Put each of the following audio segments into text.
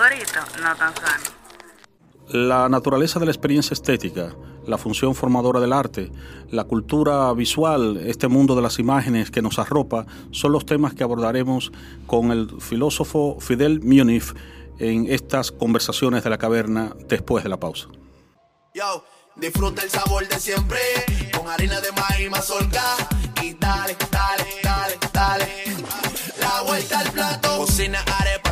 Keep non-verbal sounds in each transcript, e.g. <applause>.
azucarito no tan sano. La naturaleza de la experiencia estética, la función formadora del arte, la cultura visual, este mundo de las imágenes que nos arropa, son los temas que abordaremos con el filósofo Fidel Munif en estas conversaciones de la caverna después de la pausa. Yo, disfruta el sabor de siempre, con harina de maíz mazorca y dale, dale, dale, dale. La vuelta al plato, cocina arepa,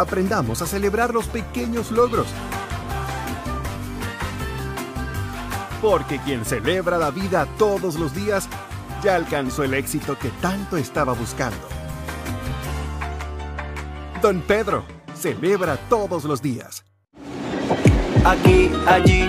Aprendamos a celebrar los pequeños logros. Porque quien celebra la vida todos los días ya alcanzó el éxito que tanto estaba buscando. Don Pedro celebra todos los días. Aquí, allí,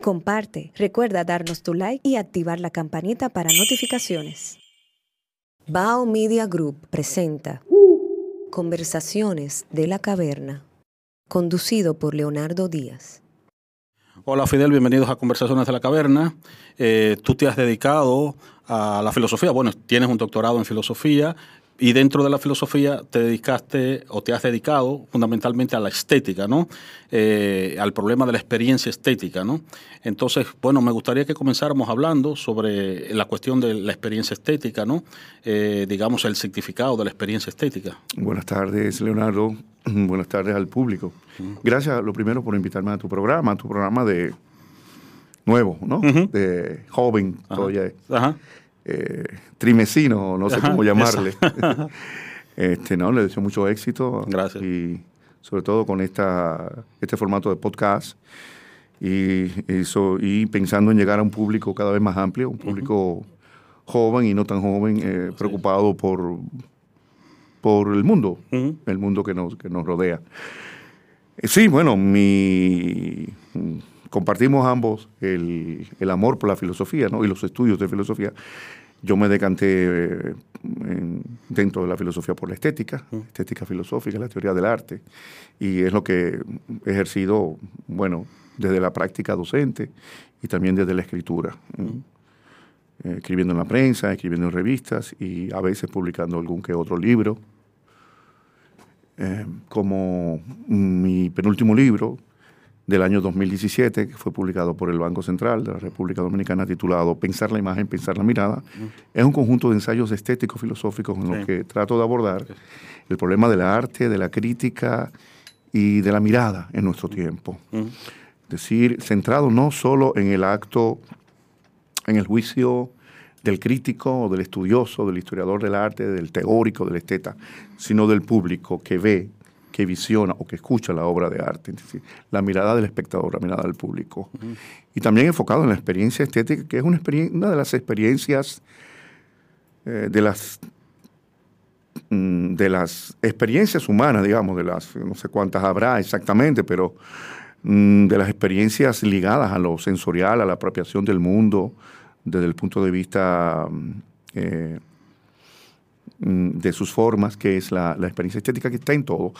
Comparte, recuerda darnos tu like y activar la campanita para notificaciones. Bao Media Group presenta Conversaciones de la Caverna, conducido por Leonardo Díaz. Hola Fidel, bienvenidos a Conversaciones de la Caverna. Eh, tú te has dedicado a la filosofía, bueno, tienes un doctorado en filosofía y dentro de la filosofía te dedicaste o te has dedicado fundamentalmente a la estética, ¿no? Eh, al problema de la experiencia estética, ¿no? Entonces, bueno, me gustaría que comenzáramos hablando sobre la cuestión de la experiencia estética, ¿no? Eh, digamos, el significado de la experiencia estética. Buenas tardes, Leonardo. <clears throat> Buenas tardes al público. Gracias, lo primero, por invitarme a tu programa, a tu programa de nuevo, ¿no? De joven, todavía. Ajá. Eh, trimesino, no sé cómo llamarle. <laughs> este, no, le deseo mucho éxito. Gracias. Y sobre todo con esta, este formato de podcast. Y, eso, y pensando en llegar a un público cada vez más amplio, un público joven y no tan joven, eh, preocupado por, por el mundo, el mundo que nos, que nos rodea. Eh, Sí, bueno, mi, compartimos ambos el, el amor por la filosofía ¿no? y los estudios de filosofía. Yo me decanté eh, en- dentro de la filosofía por la estética, estética filosófica, la teoría del arte, y es lo que he ejercido, bueno, desde la práctica docente y también desde la escritura. Eh, escribiendo en la prensa, escribiendo en revistas y a veces publicando algún que otro libro. Eh, como mi penúltimo libro del año 2017, que fue publicado por el Banco Central de la República Dominicana, titulado Pensar la imagen, pensar la mirada, es un conjunto de ensayos estéticos filosóficos en los Sí. que trato de abordar el problema del arte, de la crítica y de la mirada en nuestro tiempo. Es decir, centrado no solo en el acto en el juicio del crítico, del estudioso, del historiador del arte, del teórico, del esteta, sino del público que ve, que visiona o que escucha la obra de arte, es decir, la mirada del espectador, la mirada del público. Y también enfocado en la experiencia estética, que es una, una de las experiencias eh, de las mm, de las experiencias humanas, digamos, de las, no sé cuántas habrá exactamente, pero mm, de las experiencias ligadas a lo sensorial, a la apropiación del mundo, desde el punto de vista mm, eh, de sus formas, que es la, experiencia estética que está en todo.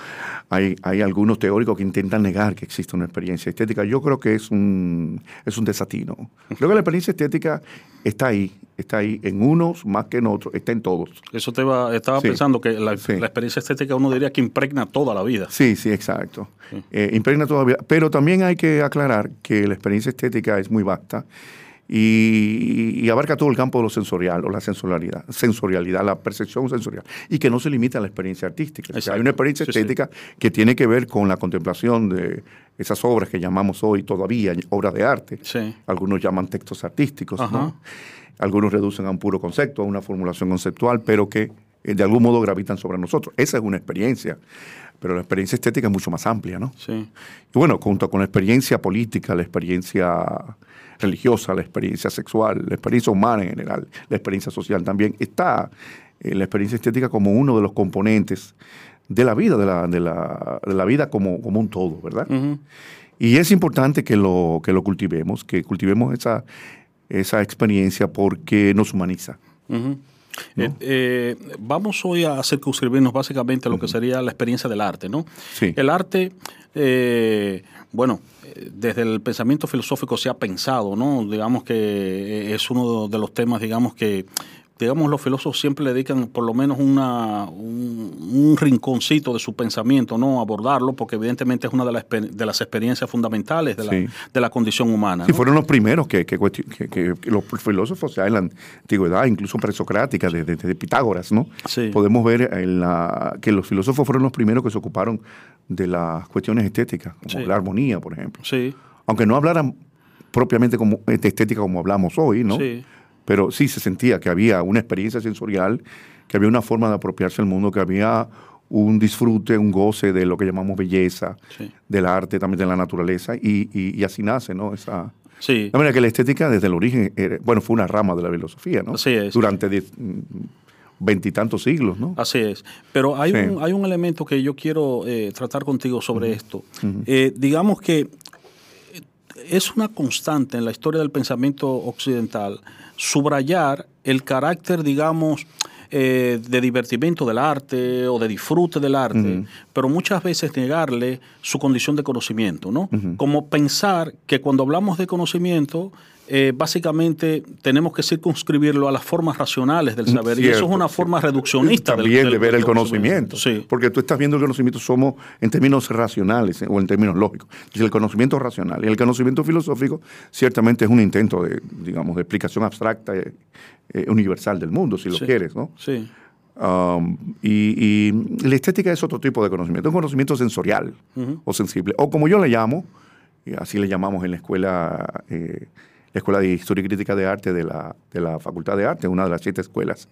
Hay, hay algunos teóricos que intentan negar que existe una experiencia estética. Yo creo que es un, es un desatino. Creo que la experiencia estética está ahí, está ahí en unos más que en otros, está en todos. Eso te va, estaba pensando que la, experiencia estética uno diría que impregna toda la vida. Sí, sí, exacto. Eh, impregna toda la vida. Pero también hay que aclarar que la experiencia estética es muy vasta y, abarca todo el campo de lo sensorial o la sensorialidad, sensorialidad, la percepción sensorial, y que no se limita a la experiencia artística. hay una experiencia estética que tiene que ver con la contemplación de esas obras que llamamos hoy todavía obras de arte. Algunos llaman textos artísticos, algunos reducen a un puro concepto, a una formulación conceptual, pero que eh, de algún modo gravitan sobre nosotros. Esa es una experiencia pero la experiencia estética es mucho más amplia, ¿no? Sí. Y bueno, junto con la experiencia política, la experiencia religiosa, la experiencia sexual, la experiencia humana en general, la experiencia social también, está eh, la experiencia estética como uno de los componentes de la vida, de la, de la, de la vida como, como, un todo, ¿verdad? Y es importante que lo, que lo cultivemos, que cultivemos esa, esa experiencia porque nos humaniza. Eh, eh, vamos hoy a circunscribirnos básicamente a lo que sería la experiencia del arte, ¿no? Sí. El arte, bueno, desde el pensamiento filosófico se ha pensado, ¿no? Digamos que es uno de los temas, digamos que digamos, los filósofos siempre le dedican por lo menos una, un, rinconcito de su pensamiento, ¿no? Abordarlo, porque evidentemente es una de las, de las experiencias fundamentales de la, de la condición humana. Sí, fueron los primeros que, que, los filósofos ya en la antigüedad, incluso presocrática, desde de, Pitágoras, ¿no? Sí. Podemos ver en la, que los filósofos fueron los primeros que se ocuparon de las cuestiones estéticas, como la armonía, por ejemplo. Sí. Aunque no hablaran propiamente como, de estética como hablamos hoy, ¿no? Sí pero sí se sentía que había una experiencia sensorial, que había una forma de apropiarse del mundo, que había un disfrute, un goce de lo que llamamos belleza, del arte, también de la naturaleza, y, así nace, ¿no? Esa, sí. De manera que la estética desde el origen, bueno, fue una rama de la filosofía, ¿no? Así es. Durante veintitantos siglos, ¿no? Así es. Pero hay, un, hay un elemento que yo quiero eh, tratar contigo sobre esto. Eh, digamos que es una constante en la historia del pensamiento occidental subrayar el carácter, digamos, eh, de divertimento del arte o de disfrute del arte, pero muchas veces negarle su condición de conocimiento, ¿no? Como pensar que cuando hablamos de conocimiento eh, básicamente tenemos que circunscribirlo a las formas racionales del saber. y eso es una forma reduccionista También de ver el conocimiento. Porque tú estás viendo el conocimiento somos en términos racionales o en términos lógicos. El conocimiento racional y el conocimiento filosófico ciertamente es un intento de, digamos, de explicación abstracta eh, eh, universal del mundo, si lo quieres, ¿no? Sí. Um, y, la estética es otro tipo de conocimiento, un conocimiento sensorial o sensible, o como yo le llamo, así le llamamos en la escuela la Escuela de Historia y Crítica de Arte de la, de la Facultad de Arte, una de las siete escuelas.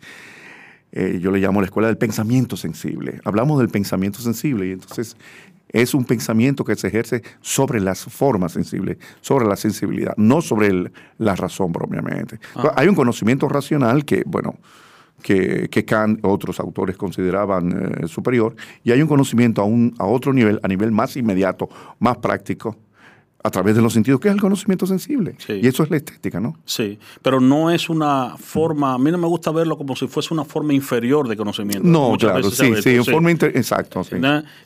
Eh, yo le llamo la Escuela del Pensamiento Sensible. Hablamos del pensamiento sensible y entonces es un pensamiento que se ejerce sobre las formas sensibles, sobre la sensibilidad, no sobre la razón propiamente. Ah. Hay un conocimiento racional que, bueno, que, que Kant, otros autores consideraban eh, superior, y hay un conocimiento a, un, a otro nivel, a nivel más inmediato, más práctico, a través de los sentidos, que es el conocimiento sensible. Y eso es la estética, ¿no? Sí, pero no es una forma, a mí no me gusta verlo como si fuese una forma inferior de conocimiento. No, claro, sí, sí, en forma exacto. Sí.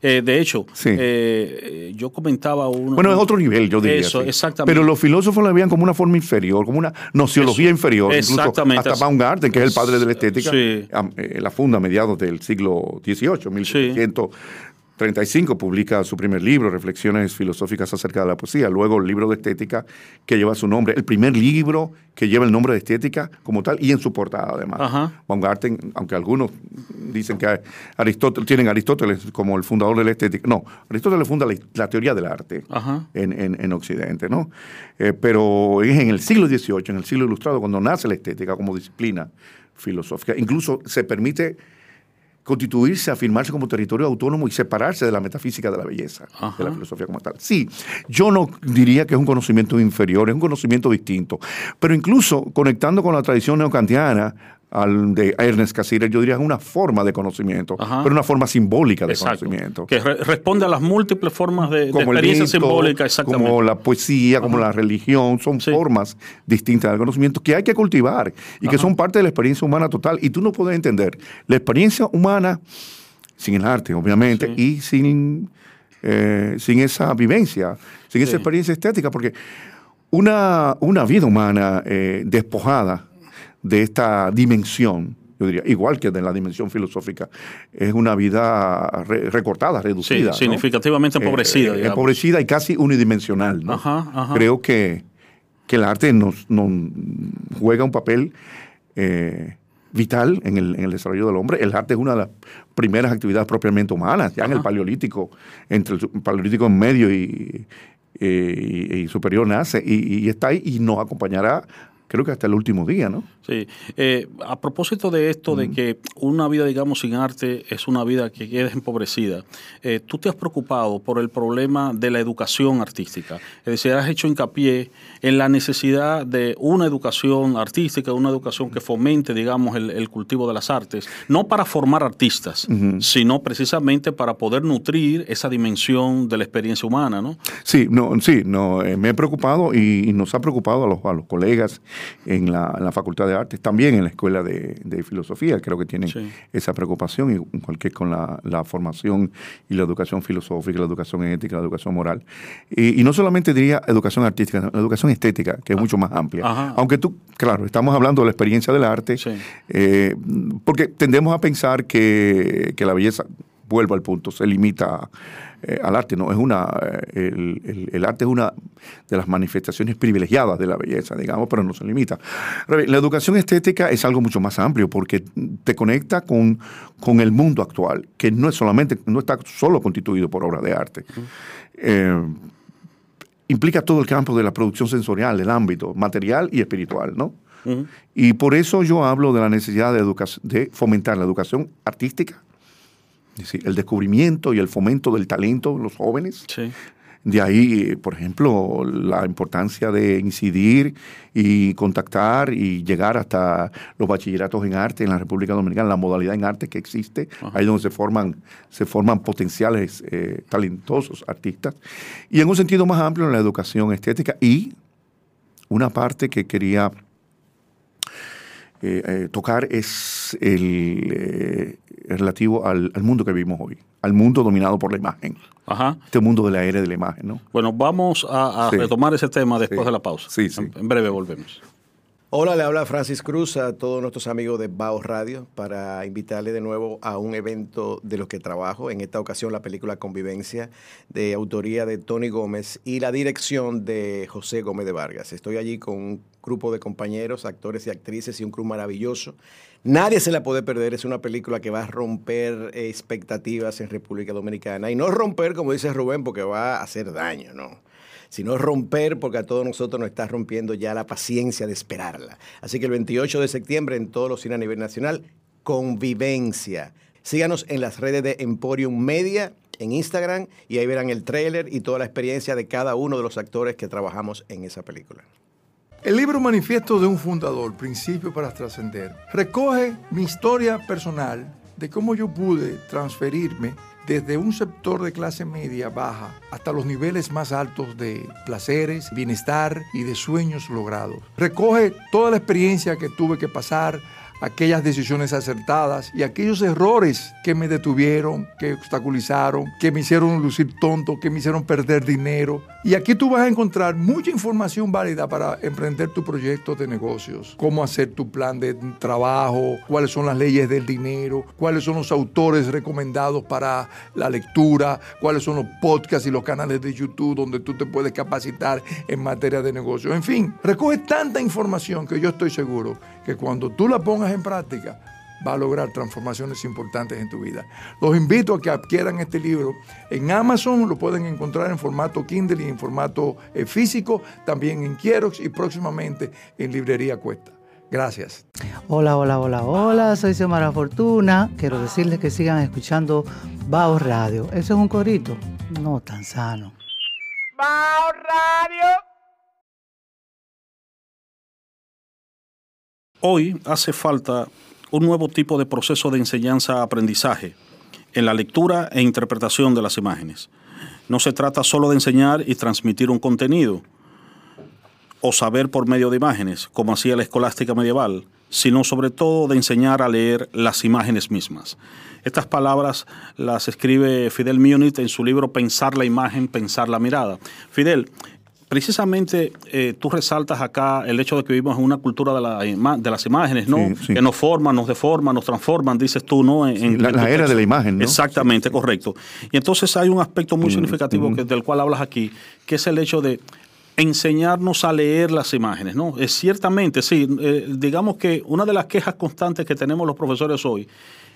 Eh, de hecho, eh, yo comentaba uno... Bueno, es otro nivel, yo diría. Eso, exactamente. Pero los filósofos la veían como una forma inferior, como una nociología inferior. Exactamente. hasta Baumgarten, que es el padre de la estética, eh, la funda a mediados del siglo XVIII, 1700. 35 publica su primer libro, Reflexiones filosóficas acerca de la poesía, luego el libro de estética que lleva su nombre, el primer libro que lleva el nombre de estética como tal y en su portada además. Baumgarten, aunque algunos dicen que Aristóteles, tienen a Aristóteles como el fundador de la estética, no, Aristóteles funda la, teoría del arte en, Occidente, ¿no? Eh, pero es en el siglo XVIII, en el siglo ilustrado, cuando nace la estética como disciplina filosófica. Incluso se permite constituirse, afirmarse como territorio autónomo y separarse de la metafísica de la belleza, de la filosofía como tal. Sí, yo no diría que es un conocimiento inferior, es un conocimiento distinto, pero incluso conectando con la tradición neocantiana, al de Ernest Cassirer, yo diría es una forma de conocimiento, pero una forma simbólica de conocimiento. Que responde a las múltiples formas de, experiencia simbólica, exactamente. Como la poesía, como la religión, son formas distintas del conocimiento que hay que cultivar y que son parte de la experiencia humana total. Y tú no puedes entender la experiencia humana sin el arte, obviamente, y sin, eh, sin esa vivencia, sin esa experiencia estética, porque una, una vida humana eh, despojada, de esta dimensión, yo diría, igual que de la dimensión filosófica, es una vida recortada, reducida. Sí, significativamente eh, empobrecida. Eh, empobrecida y casi unidimensional. Creo que, el arte nos, juega un papel eh, vital en el, desarrollo del hombre. El arte es una de las primeras actividades propiamente humanas, ya en el paleolítico, entre el paleolítico en medio y, y, superior nace y, y, está ahí y nos acompañará creo que hasta el último día, ¿no? Sí. Eh, a propósito de esto, de que una vida, digamos, sin arte es una vida que queda empobrecida, eh, tú te has preocupado por el problema de la educación artística. Es decir, has hecho hincapié en la necesidad de una educación artística, una educación que fomente, digamos, el, cultivo de las artes, no para formar artistas, sino precisamente para poder nutrir esa dimensión de la experiencia humana, ¿no? Sí, no, sí, no, eh, me he preocupado y, nos ha preocupado a los, a los colegas en la, Facultad de Artes, también en la Escuela de, Filosofía, creo que tienen esa preocupación, igual que con la, formación y la educación filosófica, la educación ética, la educación moral. Y, no solamente diría educación artística, la educación estética, que es ah. mucho más amplia. Aunque tú, claro, estamos hablando de la experiencia del arte, eh, porque tendemos a pensar que, que la belleza, vuelvo al punto, se limita eh, al arte. No, es una, eh, el, arte es una de las manifestaciones privilegiadas de la belleza, digamos, pero no se limita. La educación estética es algo mucho más amplio porque te conecta con, con el mundo actual, que no es solamente, no está solo constituido por obras de arte. Eh, implica todo el campo de la producción sensorial, el ámbito material y espiritual, ¿no? Y por eso yo hablo de la necesidad de, de fomentar la educación artística, el descubrimiento y el fomento del talento de los jóvenes. De ahí, por ejemplo, la importancia de incidir y contactar y llegar hasta los bachilleratos en arte en la República Dominicana, la modalidad en arte que existe, ahí donde se forman, se forman potenciales eh, talentosos artistas. Y en un sentido más amplio, en la educación estética y una parte que quería eh, eh, tocar es el, relativo al, mundo que vivimos hoy, al mundo dominado por la imagen. Ajá. Este mundo de la era de la imagen, ¿no? Bueno, vamos a, retomar ese tema después de la pausa. Sí, sí. En, breve volvemos. Hola, le habla Francis Cruz a todos nuestros amigos de Baos Radio para invitarle de nuevo a un evento de los que trabajo. En esta ocasión la película Convivencia de autoría de Tony Gómez y la dirección de José Gómez de Vargas. Estoy allí con un grupo de compañeros, actores y actrices y un crew maravilloso Nadie se la puede perder, es una película que va a romper expectativas en República Dominicana. Y no romper, como dice Rubén, porque va a hacer daño, no. Sino romper porque a todos nosotros nos está rompiendo ya la paciencia de esperarla. Así que el 28 de septiembre en todos los cines a nivel nacional, convivencia. Síganos en las redes de Emporium Media en Instagram y ahí verán el tráiler y toda la experiencia de cada uno de los actores que trabajamos en esa película. El libro Manifiesto de un Fundador, Principio para Trascender, recoge mi historia personal de cómo yo pude transferirme desde un sector de clase media baja hasta los niveles más altos de placeres, bienestar y de sueños logrados. Recoge toda la experiencia que tuve que pasar aquellas decisiones acertadas y aquellos errores que me detuvieron, que obstaculizaron, que me hicieron lucir tonto, que me hicieron perder dinero. Y aquí tú vas a encontrar mucha información válida para emprender tu proyecto de negocios, cómo hacer tu plan de trabajo, cuáles son las leyes del dinero, cuáles son los autores recomendados para la lectura, cuáles son los podcasts y los canales de YouTube donde tú te puedes capacitar en materia de negocio. En fin, recoge tanta información que yo estoy seguro que cuando tú la pongas en práctica, va a lograr transformaciones importantes en tu vida. Los invito a que adquieran este libro. En Amazon lo pueden encontrar en formato Kindle y en formato eh, físico, también en Kierox y próximamente en Librería Cuesta. Gracias. Hola, hola, hola, hola, soy Xiomara Fortuna. Quiero decirles que sigan escuchando Bao Radio. ¿Eso es un corito? No tan sano. Bao Radio. Hoy hace falta un nuevo tipo de proceso de enseñanza-aprendizaje en la lectura e interpretación de las imágenes. No se trata solo de enseñar y transmitir un contenido o saber por medio de imágenes, como hacía la escolástica medieval, sino sobre todo de enseñar a leer las imágenes mismas. Estas palabras las escribe Fidel Munit en su libro Pensar la imagen, pensar la mirada. Fidel, precisamente eh, tú resaltas acá el hecho de que vivimos en una cultura de, la de las imágenes, ¿no? Que nos forman, nos deforman, nos transforman, dices tú, ¿no? En, la, era de la imagen, ¿no? Exactamente, correcto. Y entonces hay un aspecto muy mm, significativo que, del cual hablas aquí, que es el hecho de enseñarnos a leer las imágenes, ¿no? Es ciertamente, sí, eh, digamos que una de las quejas constantes que tenemos los profesores hoy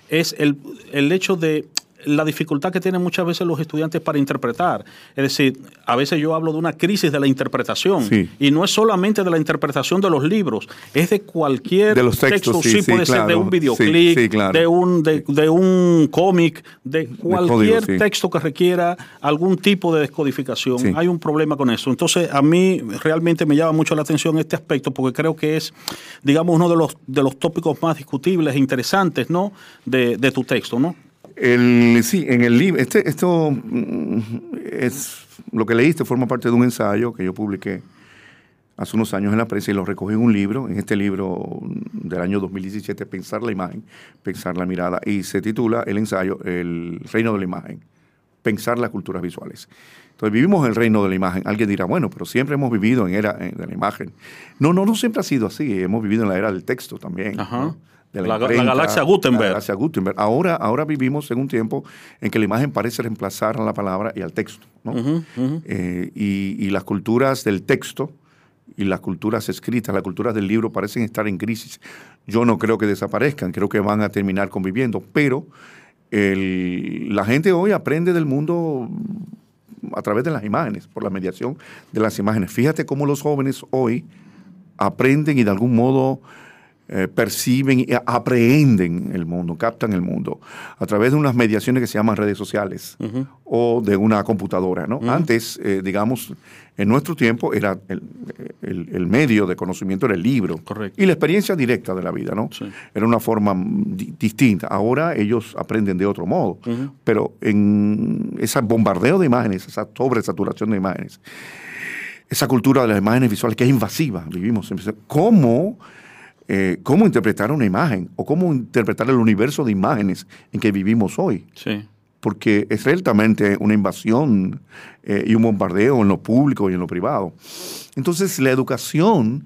es el, el hecho de la dificultad que tienen muchas veces los estudiantes para interpretar. Es decir, a veces yo hablo de una crisis de la interpretación. Y no es solamente de la interpretación de los libros, es de cualquier texto. Sí, puede ser de un videoclip, de un, de, un cómic, de cualquier texto que requiera algún tipo de descodificación. Hay un problema con eso. Entonces, a mí realmente me llama mucho la atención este aspecto porque creo que es, digamos, uno de los, de los tópicos más discutibles e interesantes ¿no? de, de tu texto, ¿no? El, sí, en el libro, este, esto mm, es lo que leíste, forma parte de un ensayo que yo publiqué hace unos años en la prensa y lo recogí en un libro, en este libro del año 2017, Pensar la imagen, Pensar la mirada, y se titula el ensayo El reino de la imagen, Pensar las culturas visuales. Entonces vivimos en el reino de la imagen. Alguien dirá, bueno, pero siempre hemos vivido en era de la imagen. No, no, no siempre ha sido así. Hemos vivido en la era del texto también. Ajá la, galaxia Gutenberg. La galaxia Gutenberg. Ahora, ahora vivimos en un tiempo en que la imagen parece reemplazar a la palabra y al texto. Eh, y, las culturas del texto y las culturas escritas, las culturas del libro parecen estar en crisis. Yo no creo que desaparezcan, creo que van a terminar conviviendo, pero la gente hoy aprende del mundo a través de las imágenes, por la mediación de las imágenes. Fíjate cómo los jóvenes hoy aprenden y de algún modo eh, perciben y aprehenden el mundo, captan el mundo a través de unas mediaciones que se llaman redes sociales o de una computadora. ¿no? Antes, eh, digamos, en nuestro tiempo era el, medio de conocimiento era el libro y la experiencia directa de la vida. ¿no? Era una forma distinta. Ahora ellos aprenden de otro modo, pero en ese bombardeo de imágenes, esa sobresaturación de imágenes, esa cultura de las imágenes visuales que es invasiva, vivimos. ¿Cómo? Eh, cómo interpretar una imagen o cómo interpretar el universo de imágenes en que vivimos hoy. Sí. Porque es realmente una invasión eh, y un bombardeo en lo público y en lo privado. Entonces, la educación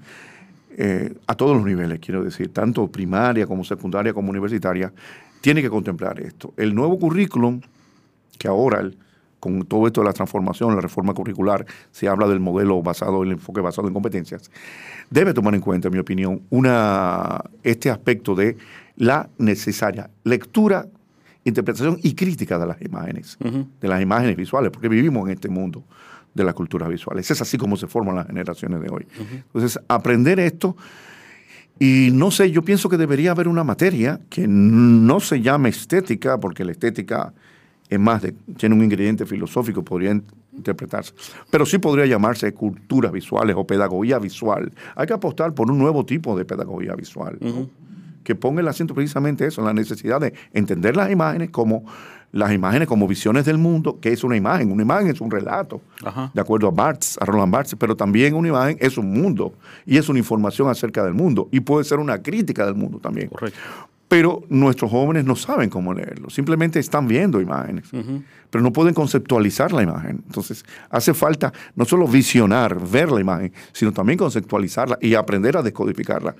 eh, a todos los niveles, quiero decir, tanto primaria como secundaria como universitaria, tiene que contemplar esto. El nuevo currículum, que ahora con todo esto de la transformación, la reforma curricular, se habla del modelo basado, el enfoque basado en competencias, debe tomar en cuenta, en mi opinión, una, este aspecto de la necesaria lectura, interpretación y crítica de las imágenes, de las imágenes visuales, porque vivimos en este mundo de las culturas visuales. Es así como se forman las generaciones de hoy. Entonces, aprender esto, y no sé, yo pienso que debería haber una materia que no se llame estética, porque la estética es más, tiene un ingrediente filosófico, podría interpretarse. Pero sí podría llamarse culturas visuales o pedagogía visual. Hay que apostar por un nuevo tipo de pedagogía visual, que ponga el acento precisamente eso, en la necesidad de entender las imágenes como las imágenes como visiones del mundo, que es una imagen. Una imagen es un relato, de acuerdo a Barthes, a Roland Barthes, pero también una imagen es un mundo y es una información acerca del mundo y puede ser una crítica del mundo también. Correcto. Pero nuestros jóvenes no saben cómo leerlo, simplemente están viendo imágenes, pero no pueden conceptualizar la imagen. Entonces, hace falta no solo visionar, ver la imagen, sino también conceptualizarla y aprender a descodificarla.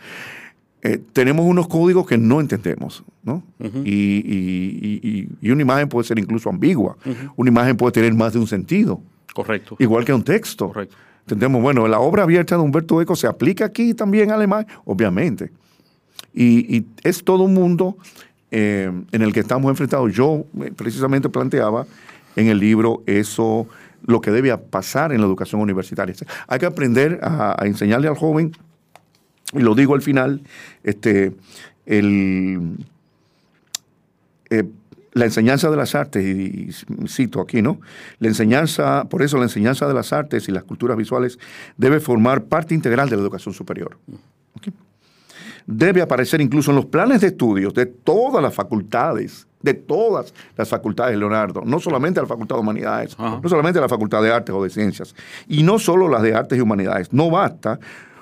Eh, tenemos unos códigos que no entendemos, ¿no? y, una imagen puede ser incluso ambigua. Una imagen puede tener más de un sentido. Correcto. Igual que un texto. Correcto. Entendemos, bueno, la obra abierta de Humberto Eco se aplica aquí también a la imagen, obviamente. Y, es todo un mundo eh, en el que estamos enfrentados. Yo eh, precisamente planteaba en el libro eso, lo que debe pasar en la educación universitaria. Hay que aprender a, enseñarle al joven y lo digo al final, este, el, eh, la enseñanza de las artes, y, cito aquí, ¿no? La enseñanza, por eso la enseñanza de las artes y las culturas visuales debe formar parte integral de la educación superior. ¿Ok? Debe aparecer incluso en los planes de estudios de todas las facultades, de todas las facultades, Leonardo, no solamente la Facultad de Humanidades, no solamente la Facultad de Artes o de Ciencias, y no solo las de Artes y Humanidades. No basta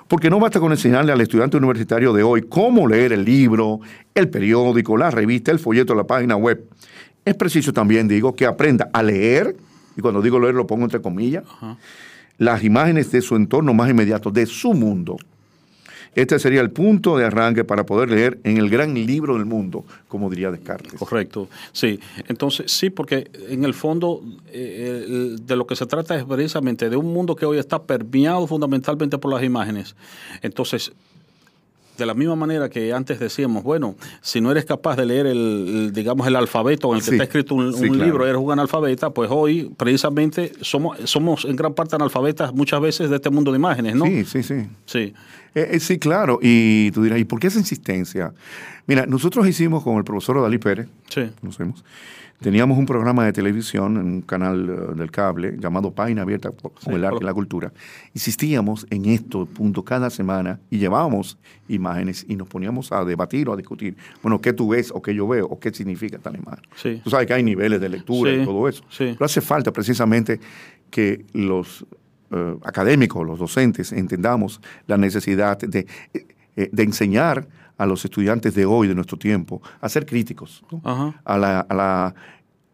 porque no basta con enseñarle al estudiante universitario de hoy cómo leer el libro, el periódico, la revista, el folleto, la página web. Es preciso también, digo, que aprenda a leer, y cuando digo leer lo pongo entre comillas, las imágenes de su entorno más inmediato, de su mundo. Este sería el punto de arranque para poder leer en el gran libro del mundo, como diría Descartes. Correcto, sí. Entonces, sí, porque en el fondo eh, de lo que se trata es precisamente de un mundo que hoy está permeado fundamentalmente por las imágenes. Entonces, de la misma manera que antes decíamos, bueno, si no eres capaz de leer el, digamos, el alfabeto en el que Sí, está escrito un, sí, un claro. libro, eres un analfabeta, pues hoy precisamente somos, somos en gran parte analfabetas muchas veces de este mundo de imágenes, ¿no? Sí, sí, sí. Sí. Eh, eh, sí, claro. Y tú dirás, ¿y por qué esa insistencia? Mira, nosotros hicimos con el profesor Dalí Pérez, Sí. conocemos, teníamos un programa de televisión en un canal eh, del cable llamado Página Abierta por- con Sí, el arte y la cultura. Insistíamos en esto, punto, cada semana y llevábamos imágenes y nos poníamos a debatir o a discutir. Bueno, ¿qué tú ves o qué yo veo o qué significa tal imagen? Sí. Tú sabes que hay niveles de lectura Sí, y todo eso. sí. Pero hace falta precisamente que los eh, académicos, los docentes, entendamos la necesidad de, eh, de enseñar a los estudiantes de hoy, de nuestro tiempo, a ser críticos, a, la, a la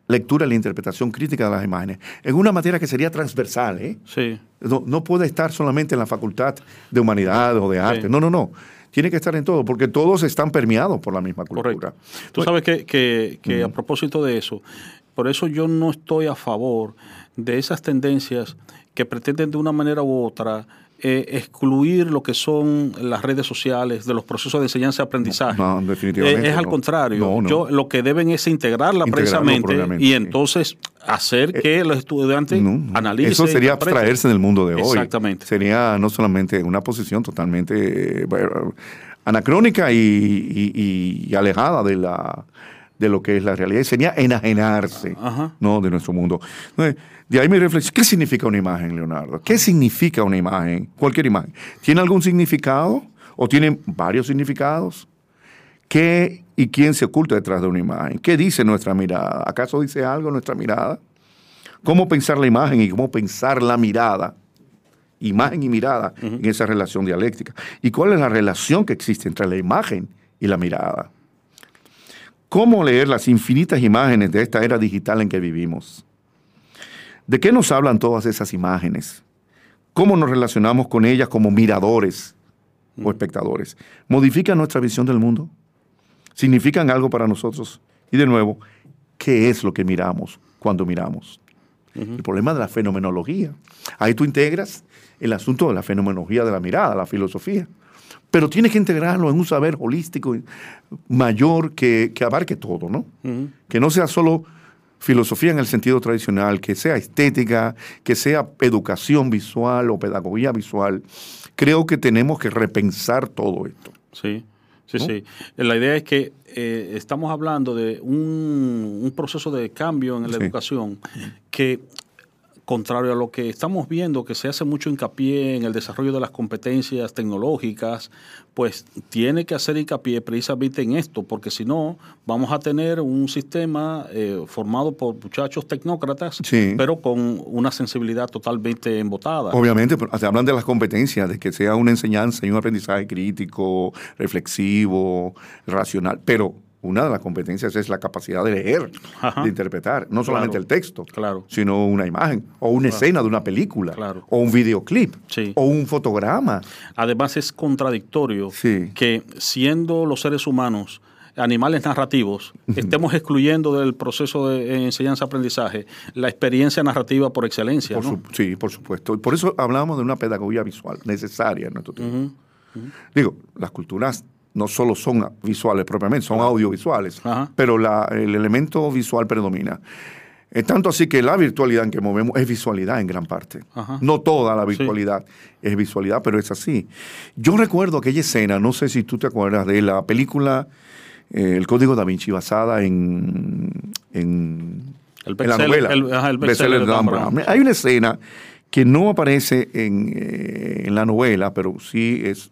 lectura y la interpretación crítica de las imágenes, en una materia que sería transversal, ¿eh? Sí. No, no puede estar solamente en la facultad de humanidades o de arte, Sí. no, no, no. Tiene que estar en todo, porque todos están permeados por la misma cultura. Correcto. Tú sabes que, que- que a propósito de eso, por eso yo no estoy a favor de esas tendencias que pretenden de una manera u otra eh, excluir lo que son las redes sociales de los procesos de enseñanza y aprendizaje. No, definitivamente Eh, es al contrario. Yo, lo que deben es integrarla precisamente y sí. entonces hacer que los estudiantes analicen. Eso sería abstraerse del mundo de hoy. Exactamente. Sería no solamente una posición totalmente eh, anacrónica y, y- y alejada de la de lo que es la realidad. Sería enajenarse ¿no? de nuestro mundo. Entonces, De ahí mi reflexión. ¿Qué significa una imagen, Leonardo? ¿Qué significa una imagen? Cualquier imagen. ¿Tiene algún significado? ¿O tiene varios significados? ¿Qué y quién se oculta detrás de una imagen? ¿Qué dice nuestra mirada? ¿Acaso dice algo nuestra mirada? ¿Cómo pensar la imagen y cómo pensar la mirada? Imagen y mirada en esa relación dialéctica. ¿Y cuál es la relación que existe entre la imagen y la mirada? ¿Cómo leer las infinitas imágenes de esta era digital en que vivimos? ¿De qué nos hablan todas esas imágenes? ¿Cómo nos relacionamos con ellas como miradores o espectadores? ¿Modifican nuestra visión del mundo? ¿Significan algo para nosotros? Y de nuevo, ¿qué es lo que miramos cuando miramos? El problema de la fenomenología. Ahí tú integras el asunto de la fenomenología de la mirada, la filosofía. Pero tienes que integrarlo en un saber holístico mayor que, que abarque todo, ¿no? Que no sea solo filosofía en el sentido tradicional, que sea estética, que sea educación visual o pedagogía visual. Creo que tenemos que repensar todo esto. Sí, sí, ¿No? sí. La idea es que eh, estamos hablando de un, un proceso de cambio en la Sí. educación que, contrario a lo que estamos viendo, que se hace mucho hincapié en el desarrollo de las competencias tecnológicas, pues tiene que hacer hincapié precisamente en esto, porque si no, vamos a tener un sistema eh, formado por muchachos tecnócratas, Sí. pero con una sensibilidad totalmente embotada. Obviamente, pero se hablan de las competencias, de que sea una enseñanza y un aprendizaje crítico, reflexivo, racional, pero una de las competencias es la capacidad de leer, de interpretar, no solamente Claro. el texto, Claro. sino una imagen, o una Claro. escena de una película, o un videoclip, Sí. o un fotograma. Además es contradictorio que siendo los seres humanos animales narrativos, <laughs> estemos excluyendo del proceso de enseñanza-aprendizaje la experiencia narrativa por excelencia. Por ¿no? su- sí, por supuesto. Por eso hablamos de una pedagogía visual necesaria en nuestro tiempo. Digo, las culturas no solo son visuales propiamente, son audiovisuales, pero la- el elemento visual predomina. Es tanto así que la virtualidad en que movemos es visualidad en gran parte. Ajá. No toda la virtualidad es visualidad, pero es así. Yo recuerdo aquella escena, no sé si tú te acuerdas de la película eh, El Código da Vinci, basada en, en, El en la novela. el- ajá, el bestseller de Dan. Brown. Hay una escena que no aparece en, eh, en la novela, pero sí es,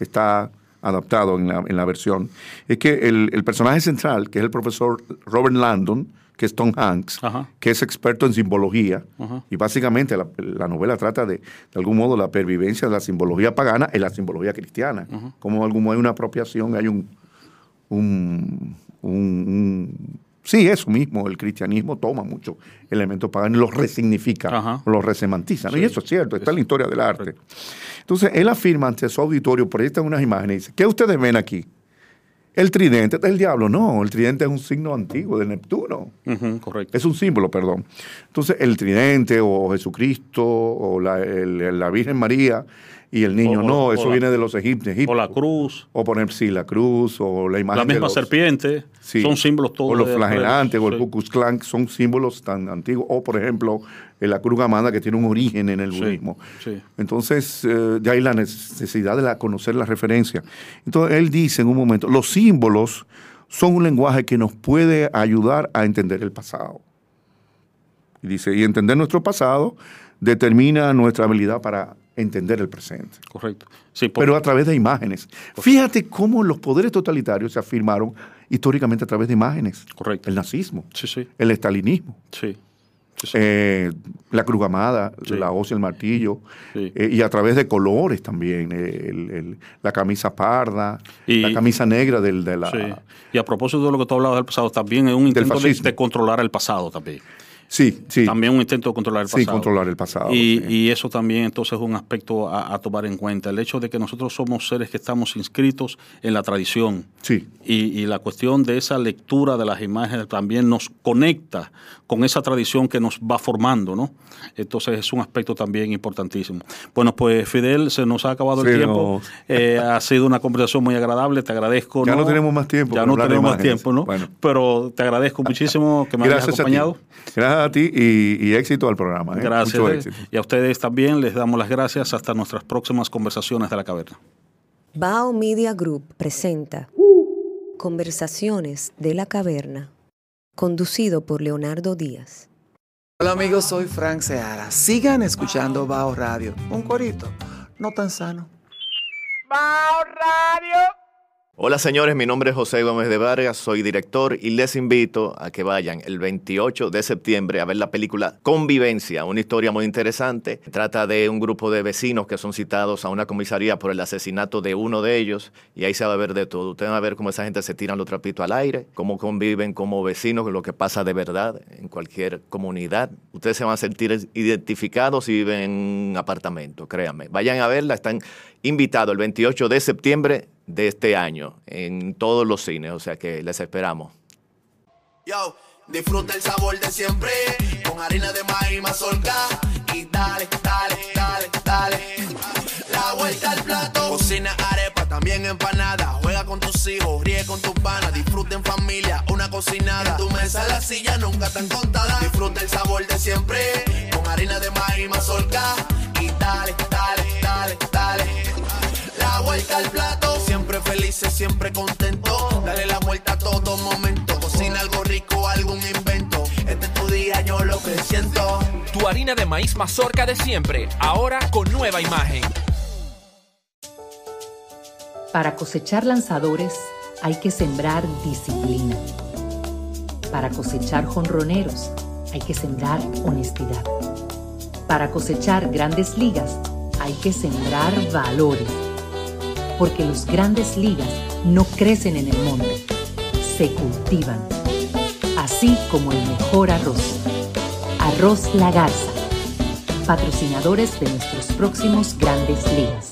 está adaptado en la, en la versión. Es que el, el personaje central, que es el profesor Robert Landon, que es Tom Hanks, que es experto en simbología, Ajá. y básicamente la, la novela trata de, de algún modo, la pervivencia de la simbología pagana en la simbología cristiana. Como de algún modo hay una apropiación, hay un, un, un- un- sí, eso mismo, el cristianismo toma muchos elementos paganos y los resignifica, los resemantiza. ¿no? Y Sí. eso es cierto, está en la historia del arte. Entonces, él afirma ante su auditorio, proyecta unas imágenes y dice, ¿qué ustedes ven aquí? El tridente del diablo, no, el tridente es un signo antiguo de Neptuno. Correcto. Es un símbolo, perdón. Entonces, el tridente o Jesucristo o la, el- la Virgen María y el niño, O- no, o eso la- viene de los egipcios. O la cruz. O poner, sí, la cruz o la imagen La de misma los- serpiente. Sí. Son símbolos todos. O los flagelantes o el. Ku Klux Klan son símbolos tan antiguos. O, por ejemplo, eh, la cruz gamada que tiene un origen en el Sí, budismo. sí. Entonces, eh, de ahí la necesidad de la- conocer la referencia. Entonces, él dice en un momento, los símbolos son un lenguaje que nos puede ayudar a entender el pasado. Y dice, y entender nuestro pasado determina nuestra habilidad para entender el presente. Correcto. Sí, por- Pero a través de imágenes. Fíjate cómo los poderes totalitarios se afirmaron históricamente a través de imágenes. Correcto. El nazismo, Sí, sí. el estalinismo, Sí. eh, la cruz gamada, Sí. la hoz y el martillo, Sí. eh, y a través de colores también, eh, el- el- la camisa parda, Y- la camisa negra del, de la... Sí. Y a propósito de lo que tú hablabas del pasado, también es un intento de, de controlar el pasado también. Sí, sí. También un intento de controlar el Sí, pasado. controlar el pasado, Y, sí. y eso también entonces es un aspecto a, a tomar en cuenta. El hecho de que nosotros somos seres que estamos inscritos en la tradición. Sí. Y, y la cuestión de esa lectura de las imágenes también nos conecta con esa tradición que nos va formando, ¿no? Entonces es un aspecto también importantísimo. Bueno, pues Fidel, se nos ha acabado el Sí, tiempo. no. Eh, ha sido una conversación muy agradable, te agradezco. Ya no tenemos más tiempo Ya no tenemos más tiempo, ¿no? Bueno. Pero te agradezco muchísimo que me hayas acompañado. Gracias a ti y, y éxito al programa. ¿eh? Gracias. Mucho éxito. Y a ustedes también les damos las gracias hasta nuestras próximas conversaciones de la caverna. Bao Media Group presenta Conversaciones de la Caverna, conducido por Leonardo Díaz. Hola amigos, soy Frank Seara. Sigan escuchando Bao Radio. Un corito, no tan sano. Bao Radio. Hola señores, mi nombre es José Gómez de Vargas, soy director y les invito a que vayan el 28 de septiembre a ver la película Convivencia, una historia muy interesante. Trata de un grupo de vecinos que son citados a una comisaría por el asesinato de uno de ellos y ahí se va a ver de todo. Ustedes van a ver cómo esa gente se tiran los trapitos al aire, cómo conviven como vecinos, lo que pasa de verdad en cualquier comunidad. Ustedes se van a sentir identificados si viven en un apartamento, créanme. Vayan a verla, están invitados el 28 de septiembre de este año en todos los cines, o sea que les esperamos. Yo, disfruta el sabor de siempre con harina de maíz mazorca y dale, dale, dale, dale. La vuelta al plato, cocina arepa, también empanada. Juega con tus hijos, ríe con tus panas, disfruta en familia, una cocinada. En tu mesa la silla nunca tan contada. Disfruta el sabor de siempre con harina de maíz mazorca y dale, dale, dale, dale. La vuelta al plato, siempre felices, siempre contento. Dale la vuelta a todo momento. Cocina algo rico, algún invento. Este es tu día, yo lo que siento. Tu harina de maíz mazorca de siempre, ahora con nueva imagen. Para cosechar lanzadores hay que sembrar disciplina. Para cosechar jonroneros hay que sembrar honestidad. Para cosechar grandes ligas hay que sembrar valores. Porque los grandes ligas no crecen en el monte, se cultivan. Así como el mejor arroz. Arroz La Garza. Patrocinadores de nuestros próximos grandes ligas.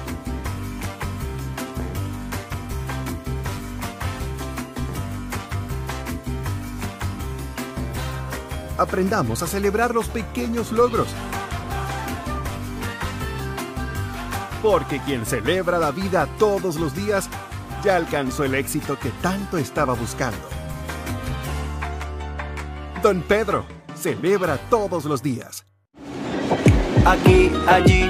Aprendamos a celebrar los pequeños logros. Porque quien celebra la vida todos los días ya alcanzó el éxito que tanto estaba buscando. Don Pedro celebra todos los días. Aquí, allí,